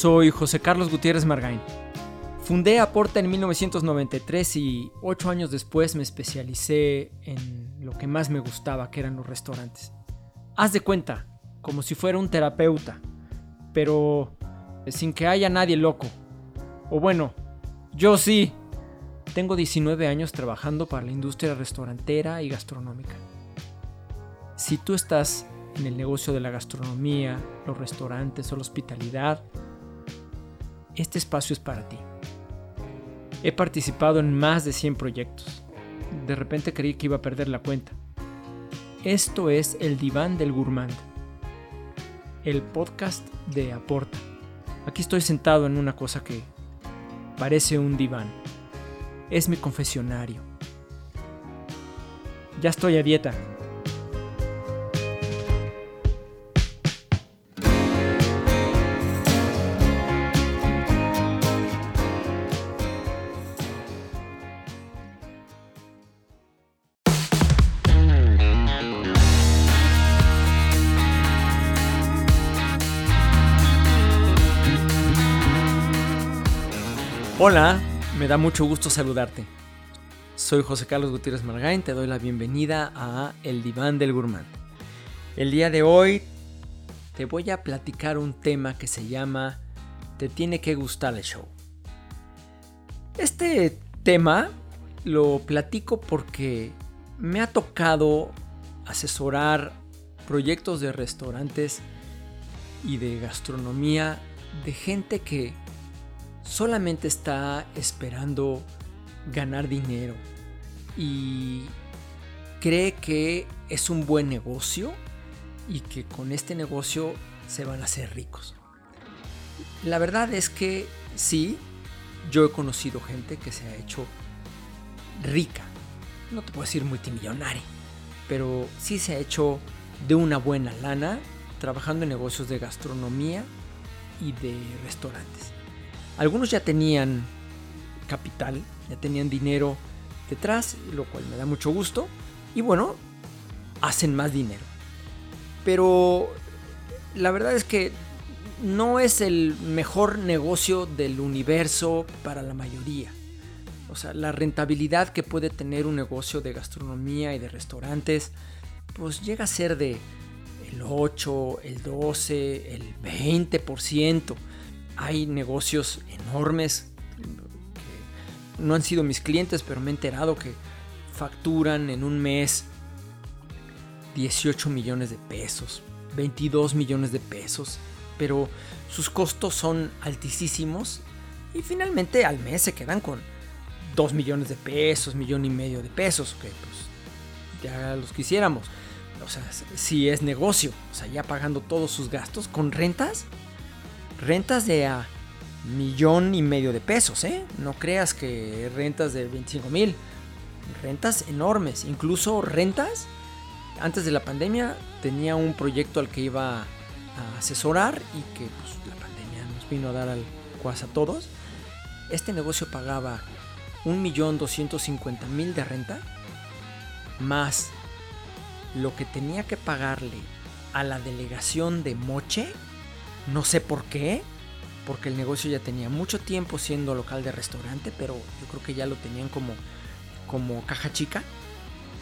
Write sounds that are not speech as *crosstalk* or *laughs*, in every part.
Soy José Carlos Gutiérrez Margain. Fundé Aporta en 1993 y ocho años después me especialicé en lo que más me gustaba, que eran los restaurantes. Haz de cuenta, como si fuera un terapeuta, pero sin que haya nadie loco. O bueno, yo sí. Tengo 19 años trabajando para la industria restaurantera y gastronómica. Si tú estás en el negocio de la gastronomía, los restaurantes o la hospitalidad, este espacio es para ti. He participado en más de 100 proyectos. De repente creí que iba a perder la cuenta. Esto es El Diván del Gourmand, el podcast de Aporta. Aquí estoy sentado en una cosa que parece un diván. Es mi confesionario. Ya estoy a dieta. Hola, me da mucho gusto saludarte. Soy José Carlos Gutiérrez Margain, te doy la bienvenida a El Diván del Gourmand. El día de hoy te voy a platicar un tema que se llama Te tiene que gustar el show. Este tema lo platico porque me ha tocado asesorar proyectos de restaurantes y de gastronomía de gente que solamente está esperando ganar dinero y cree que es un buen negocio y que con este negocio se van a hacer ricos. La verdad es que sí, yo he conocido gente que se ha hecho rica. No te puedo decir multimillonaria, pero sí se ha hecho de una buena lana trabajando en negocios de gastronomía y de restaurantes. Algunos ya tenían capital, ya tenían dinero detrás, lo cual me da mucho gusto. Y bueno, hacen más dinero. Pero la verdad es que no es el mejor negocio del universo para la mayoría. O sea, la rentabilidad que puede tener un negocio de gastronomía y de restaurantes, pues llega a ser de el 8, el 12, el 20% hay negocios enormes que no han sido mis clientes, pero me he enterado que facturan en un mes 18 millones de pesos, 22 millones de pesos, pero sus costos son altísimos y finalmente al mes se quedan con 2 millones de pesos, millón y medio de pesos, que pues ya los quisiéramos. O sea, si es negocio, o sea, ya pagando todos sus gastos con rentas, rentas de a millón y medio de pesos, ¿eh? No creas que rentas de 25 mil. Rentas enormes, incluso rentas. Antes de la pandemia tenía un proyecto al que iba a asesorar y que pues, la pandemia nos vino a dar al cuas a todos. Este negocio pagaba un millón doscientos cincuenta mil de renta más lo que tenía que pagarle a la delegación de Moche no sé por qué, porque el negocio ya tenía mucho tiempo siendo local de restaurante, pero yo creo que ya lo tenían como, como caja chica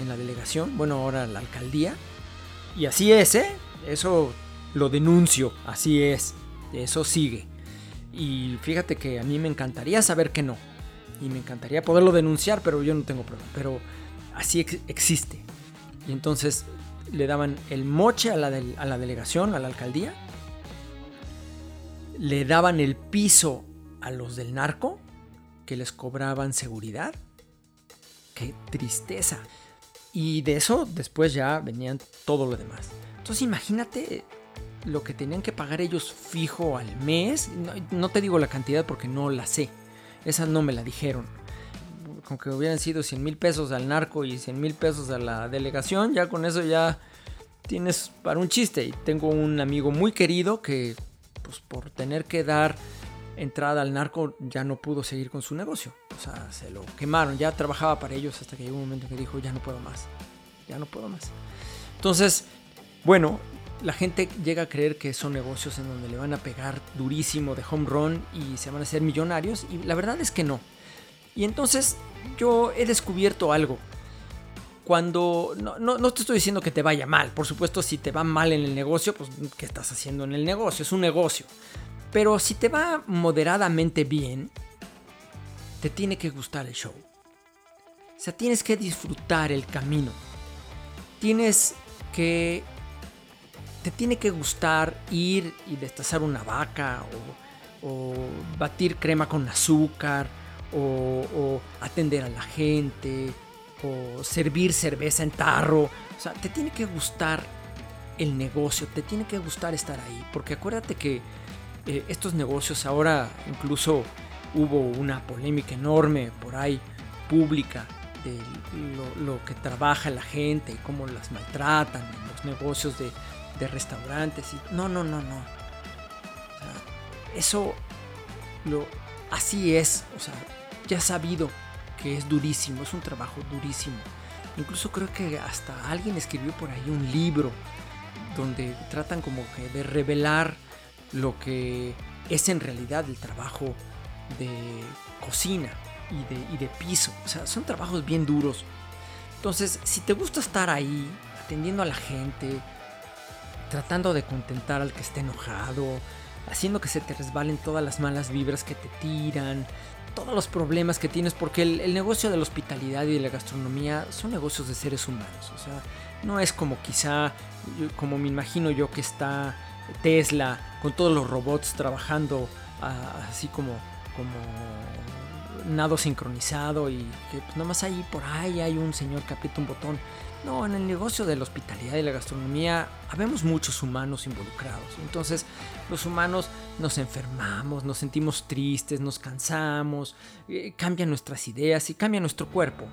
en la delegación, bueno, ahora la alcaldía. Y así es, ¿eh? Eso lo denuncio, así es, eso sigue. Y fíjate que a mí me encantaría saber que no. Y me encantaría poderlo denunciar, pero yo no tengo problema. Pero así existe. Y entonces le daban el moche a la, a la delegación, a la alcaldía, le daban el piso a los del narco, que les cobraban seguridad. Qué tristeza. Y de eso después ya venían todo lo demás. Entonces imagínate lo que tenían que pagar ellos fijo al mes. No, te digo la cantidad porque no la sé. Esa no me la dijeron. Con que hubieran sido 100 mil pesos al narco y 100 mil pesos a la delegación, ya con eso ya tienes para un chiste. Y tengo un amigo muy querido que pues, por tener que dar entrada al narco ya no pudo seguir con su negocio. O sea, se lo quemaron. Ya trabajaba para ellos hasta que llegó un momento que dijo, ya no puedo más. Ya no puedo más. Entonces, bueno, la gente llega a creer que son negocios en donde le van a pegar durísimo de home run y se van a hacer millonarios y la verdad es que no. Y entonces yo he descubierto algo. Cuando no, no, te estoy diciendo que te vaya mal, por supuesto si te va mal en el negocio, pues ¿qué estás haciendo en el negocio? Es un negocio. Pero si te va moderadamente bien, te tiene que gustar el show. O sea, tienes que disfrutar el camino. Tienes que te tiene que gustar ir y destazar una vaca o, batir crema con azúcar o, atender a la gente o servir cerveza en tarro. O sea, te tiene que gustar el negocio, te tiene que gustar estar ahí. Porque acuérdate que eh, estos negocios ahora incluso hubo una polémica enorme por ahí pública de lo, que trabaja la gente y cómo las maltratan en los negocios de, de restaurantes. No, no, no, no. eso lo, así es. O sea, ya sabido que es durísimo, es un trabajo durísimo. Incluso creo que hasta alguien escribió por ahí un libro donde tratan como que de revelar lo que es en realidad el trabajo de cocina y de, y de piso. O sea, son trabajos bien duros. Entonces, si te gusta estar ahí, atendiendo a la gente, tratando de contentar al que esté enojado, haciendo que se te resbalen todas las malas vibras que te tiran, todos los problemas que tienes, porque el, negocio de la hospitalidad y de la gastronomía son negocios de seres humanos. O sea, no es como quizá, como me imagino yo que está Tesla con todos los robots trabajando ah, así como, como nado sincronizado y que pues, nada más ahí por ahí hay un señor que aprieta un botón. No, en el negocio de la hospitalidad y la gastronomía habemos muchos humanos involucrados. Entonces, los humanos nos enfermamos, nos sentimos tristes, nos cansamos, eh, cambian nuestras ideas y cambia nuestro cuerpo.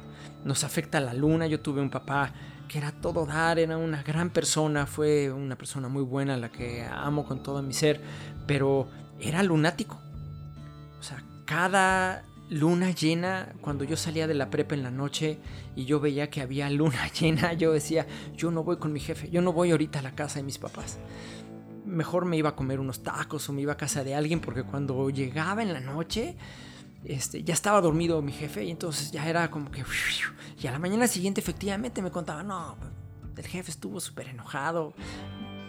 Nos afecta la luna. Yo tuve un papá que era todo dar, era una gran persona, fue una persona muy buena, la que amo con todo mi ser, pero era lunático. O sea, cada luna llena, cuando yo salía de la prepa en la noche y yo veía que había luna *laughs* llena, yo decía, yo no voy con mi jefe, yo no voy ahorita a la casa de mis papás. Mejor me iba a comer unos tacos o me iba a casa de alguien porque cuando llegaba en la noche, este, ya estaba dormido mi jefe y entonces ya era como que... Y a la mañana siguiente efectivamente me contaba, no, el jefe estuvo súper enojado,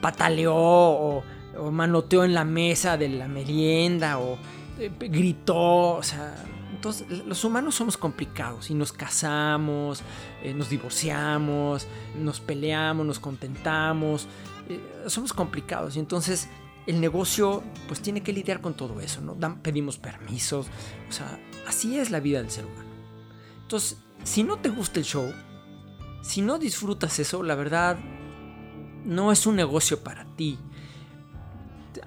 pataleó o, o, manoteó en la mesa de la merienda o eh, gritó, o sea, entonces, los humanos somos complicados y nos casamos, eh, nos divorciamos, nos peleamos, nos contentamos. Eh, somos complicados y entonces el negocio pues tiene que lidiar con todo eso, ¿no? pedimos permisos, o sea, así es la vida del ser humano. Entonces, si no te gusta el show, si no disfrutas eso, la verdad no es un negocio para ti.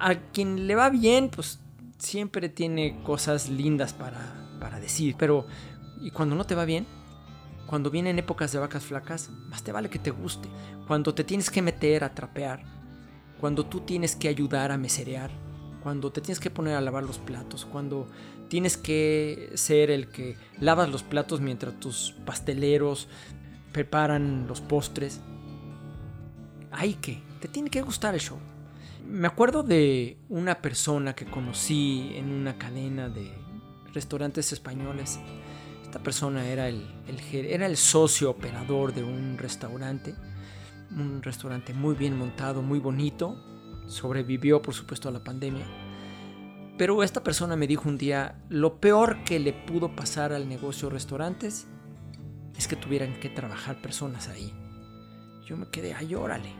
A quien le va bien, pues siempre tiene cosas lindas para, para decir, pero ¿y cuando no te va bien? Cuando vienen épocas de vacas flacas, más te vale que te guste. Cuando te tienes que meter a trapear, cuando tú tienes que ayudar a meserear, cuando te tienes que poner a lavar los platos, cuando tienes que ser el que lavas los platos mientras tus pasteleros preparan los postres. Hay que, te tiene que gustar el show. Me acuerdo de una persona que conocí en una cadena de restaurantes españoles. Esta persona era el, era el socio operador de un restaurante, un restaurante muy bien montado, muy bonito. Sobrevivió, por supuesto, a la pandemia. Pero esta persona me dijo un día, lo peor que le pudo pasar al negocio restaurantes es que tuvieran que trabajar personas ahí. Yo me quedé, ay, órale.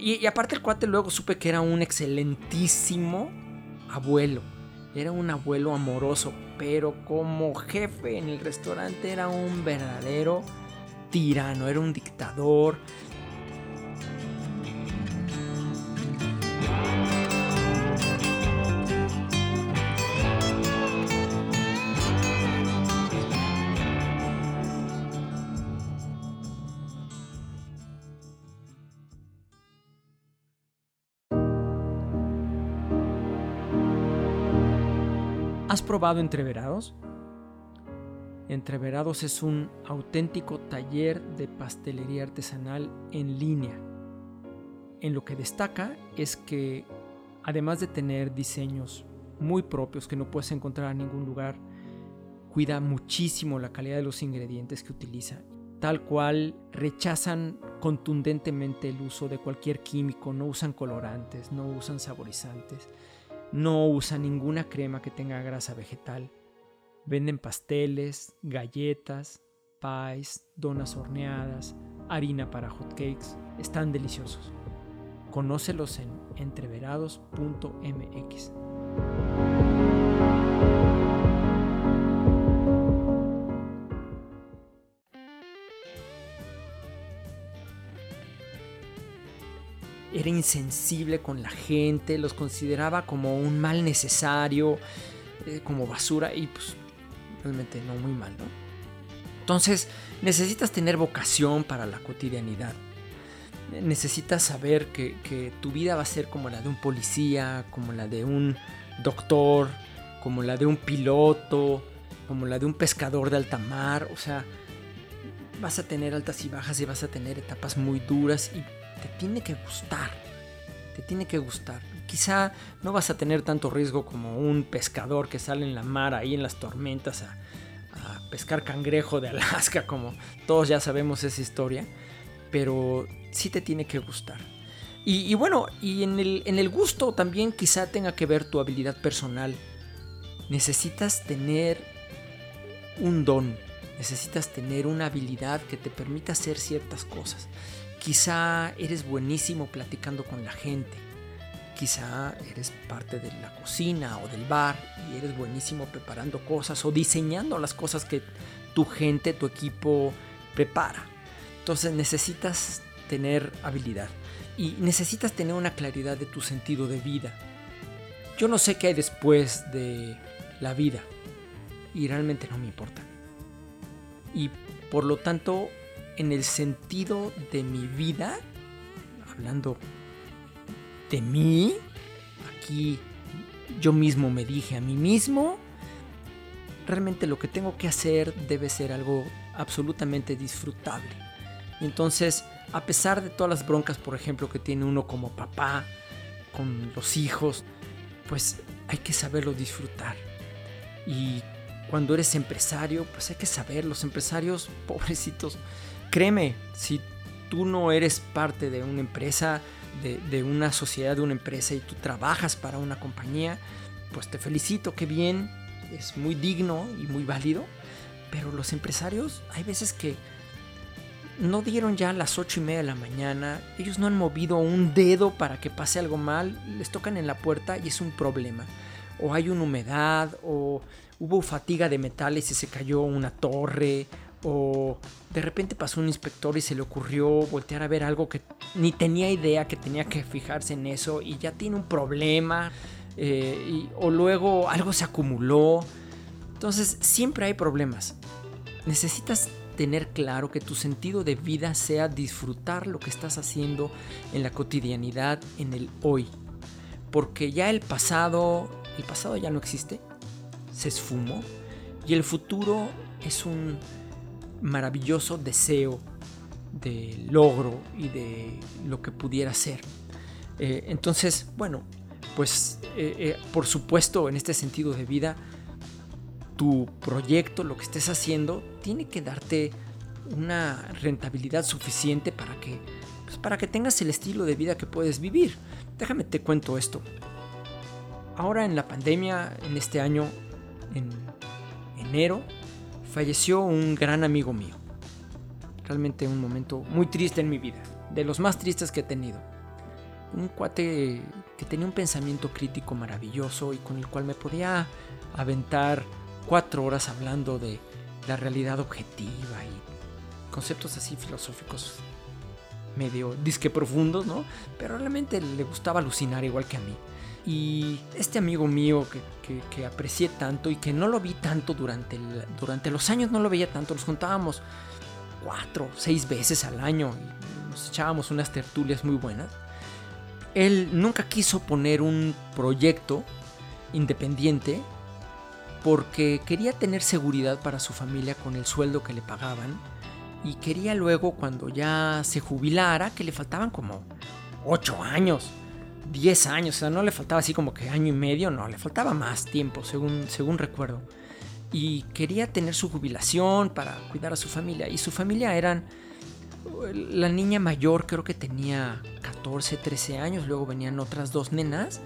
Y aparte el cuate luego supe que era un excelentísimo abuelo era un abuelo amoroso, pero como jefe en el restaurante era un verdadero tirano, era un dictador. ¿Has probado Entreverados? Entreverados es un auténtico taller de pastelería artesanal en línea. en lo que destaca es que además de tener diseños muy propios que no puedes encontrar en ningún lugar, cuida muchísimo la calidad de los ingredientes que utiliza. Tal cual rechazan contundentemente el uso de cualquier químico, no usan colorantes, no usan saborizantes, no usan ninguna crema que tenga grasa vegetal. Venden pasteles, galletas, pies, donas horneadas, harina para hotcakes. Están deliciosos. Conócelos en entreverados.mx. insensible con la gente, los consideraba como un mal necesario, eh, como basura y pues realmente no muy mal, ¿no? Entonces necesitas tener vocación para la cotidianidad. Necesitas saber que, tu vida va a ser como la de un policía, como la de un doctor, como la de un piloto, como la de un pescador de alta mar. O sea, vas a tener altas y bajas y vas a tener etapas muy duras y te tiene que gustar. Te tiene que gustar. Quizá no vas a tener tanto riesgo como un pescador que sale en la mar ahí en las tormentas a, pescar cangrejo de Alaska, *laughs* como todos ya sabemos esa historia, pero sí te tiene que gustar. Y, bueno, y en el, en el gusto también quizá tenga que ver tu habilidad personal. Necesitas tener un don, necesitas tener una habilidad que te permita hacer ciertas cosas. Quizá eres buenísimo platicando con la gente, Quizá eres parte de la cocina o del bar y eres buenísimo preparando cosas o diseñando las cosas que tu gente, tu equipo prepara. Entonces necesitas tener habilidad y necesitas tener una claridad de tu sentido de vida. Yo no sé qué hay después de la vida y realmente no me importa. Y por lo tanto, en el sentido de mi vida, hablando de mí, aquí yo mismo me dije a mí mismo, realmente lo que tengo que hacer debe ser algo absolutamente disfrutable. Entonces, a pesar de todas las broncas, por ejemplo, que tiene uno como papá, con los hijos, pues hay que saberlo disfrutar. Y cuando eres empresario, pues hay que saber, los empresarios, *laughs* pobrecitos, créeme, si tú no eres parte de una empresa, de, una sociedad, de una empresa y tú trabajas para una compañía, pues te felicito, qué bien, es muy digno y muy válido, pero los empresarios hay veces que no dieron ya las ocho y media de la mañana, ellos no han movido un dedo para que pase algo mal, les tocan en la puerta y es un problema. O hay una humedad, o hubo fatiga de metales y se cayó una torre, o de repente pasó un inspector y se le ocurrió voltear a ver algo que ni tenía idea que tenía que fijarse en eso y ya tiene un problema eh, o luego algo se acumuló. Entonces siempre hay problemas. Necesitas tener claro que tu sentido de vida sea disfrutar lo que estás haciendo en la cotidianidad, en el hoy. Porque ya el pasado, el pasado ya no existe, se esfumó y el futuro es un maravilloso deseo de logro y de lo que pudiera ser. Eh, entonces, bueno, pues eh, eh, por supuesto en este sentido de vida, tu proyecto, lo que estés haciendo, tiene que darte una rentabilidad suficiente para que, pues, para que tengas el estilo de vida que puedes vivir. Déjame te cuento esto. Ahora en la pandemia, en este año, en enero, falleció un gran amigo mío. Realmente un momento muy triste en mi vida, de los más tristes que he tenido. Un cuate que tenía un pensamiento crítico maravilloso y con el cual me podía aventar cuatro horas hablando de la realidad objetiva y conceptos así filosóficos medio disque profundos, ¿no? Pero realmente le gustaba alucinar igual que a mí. Y este amigo mío que, aprecié tanto y que no lo vi tanto durante, durante los años, no lo veía tanto, nos juntábamos cuatro, seis veces al año y nos echábamos unas tertulias muy buenas. Él nunca quiso poner un proyecto independiente porque quería tener seguridad para su familia con el sueldo que le pagaban y quería luego cuando ya se jubilara, que le faltaban como 8 años, 10 años, o sea, no le faltaba así como que año y medio, no, le faltaba más tiempo, según, según recuerdo. Y quería tener su jubilación para cuidar a su familia. Y su familia eran, la niña mayor creo que tenía 14, 13 años, luego venían otras dos nenas.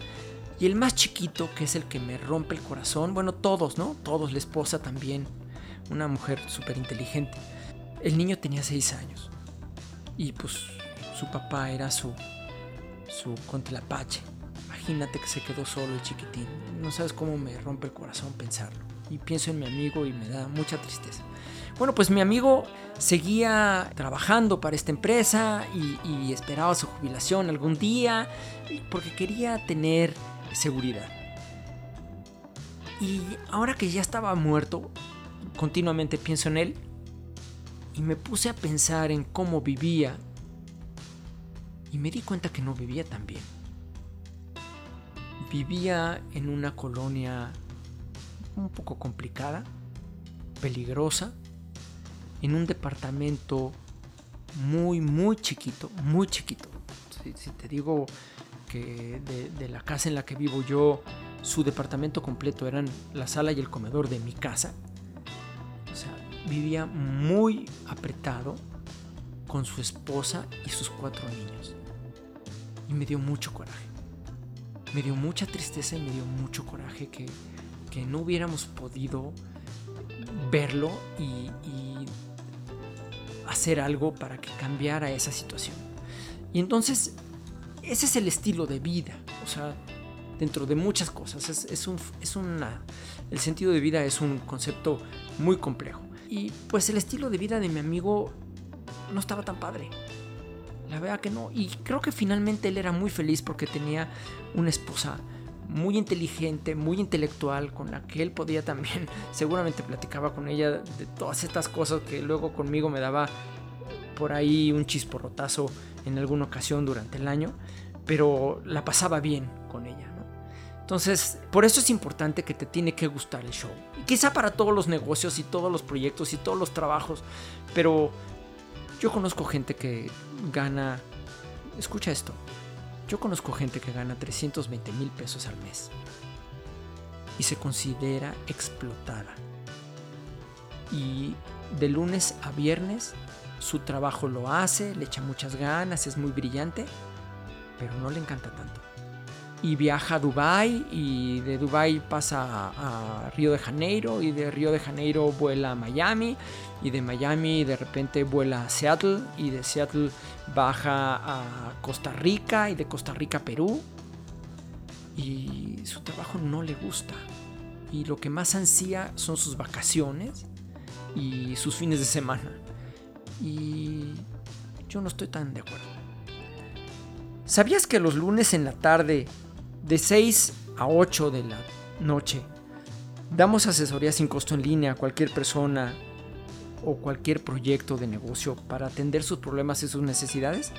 Y el más chiquito, que es el que me rompe el corazón, bueno, todos, ¿no? Todos, la esposa también, una mujer súper inteligente. El niño tenía 6 años. Y pues su papá era su, su contlapache. Imagínate que se quedó solo el chiquitín. No sabes cómo me rompe el corazón pensarlo. Y pienso en mi amigo y me da mucha tristeza. Bueno, pues mi amigo seguía trabajando para esta empresa y, esperaba su jubilación algún día porque quería tener seguridad. Y ahora que ya estaba muerto, continuamente pienso en él y me puse a pensar en cómo vivía y me di cuenta que no vivía tan bien. Vivía en una colonia un poco complicada, peligrosa, en un departamento muy, muy chiquito, muy chiquito. Si, te digo que de, de, la casa en la que vivo yo, su departamento completo eran la sala y el comedor de mi casa. O sea, vivía muy apretado con su esposa y sus cuatro niños y me dio mucho coraje. Me dio mucha tristeza y me dio mucho coraje que, no hubiéramos podido verlo y, hacer algo para que cambiara esa situación. Y entonces, ese es el estilo de vida. O sea, dentro de muchas cosas. Es, es, un, es una, el sentido de vida es un concepto muy complejo. Y pues el estilo de vida de mi amigo no estaba tan padre. La verdad que no. Y creo que finalmente él era muy feliz porque tenía una esposa muy inteligente, muy intelectual, con la que él podía también, *laughs* seguramente platicaba con ella de todas estas cosas que luego conmigo me daba por ahí un chisporrotazo en alguna ocasión durante el año, pero la pasaba bien con ella. Entonces, por eso es importante que te tiene que gustar el show. quizá para todos los negocios y todos los proyectos y todos los trabajos, pero yo conozco gente que gana, escucha esto, yo conozco gente que gana 320 mil pesos al mes y se considera explotada. Y de lunes a viernes su trabajo lo hace, le echa muchas ganas, es muy brillante, pero no le encanta tanto y viaja a Dubai y de Dubai pasa a, Río de Janeiro y de Río de Janeiro vuela a Miami y de Miami de repente vuela a Seattle y de Seattle baja a Costa Rica y de Costa Rica a Perú. Y su trabajo no le gusta. Y lo que más ansía son sus vacaciones y sus fines de semana. Y yo no estoy tan de acuerdo. ¿Sabías que los lunes en la tarde de 6 a 8 de la noche. Damos asesoría sin costo en línea a cualquier persona o cualquier proyecto de negocio para atender sus problemas y sus necesidades.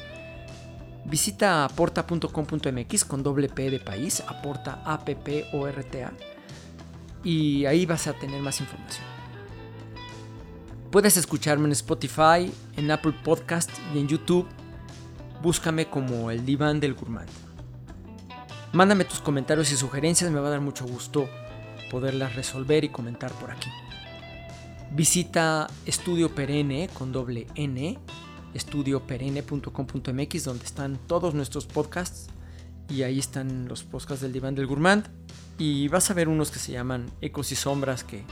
Visita aporta.com.mx con doble P de país, aporta a p p o r t a y ahí vas a tener más información. Puedes escucharme en Spotify, en Apple Podcast y en YouTube. Búscame como el diván del gourmand. Mándame tus comentarios y sugerencias, me va a dar mucho gusto poderlas resolver y comentar por aquí. Visita Estudio Perenne con doble N, estudioperenne.com.mx, donde están todos nuestros podcasts y ahí están los podcasts del diván del gourmand y vas a ver unos que se llaman Ecos y Sombras que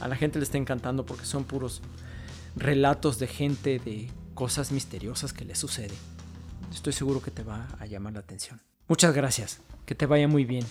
a la gente le está encantando porque son puros relatos de gente de cosas misteriosas que le sucede. Estoy seguro que te va a llamar la atención. Muchas gracias. Que te vaya muy bien.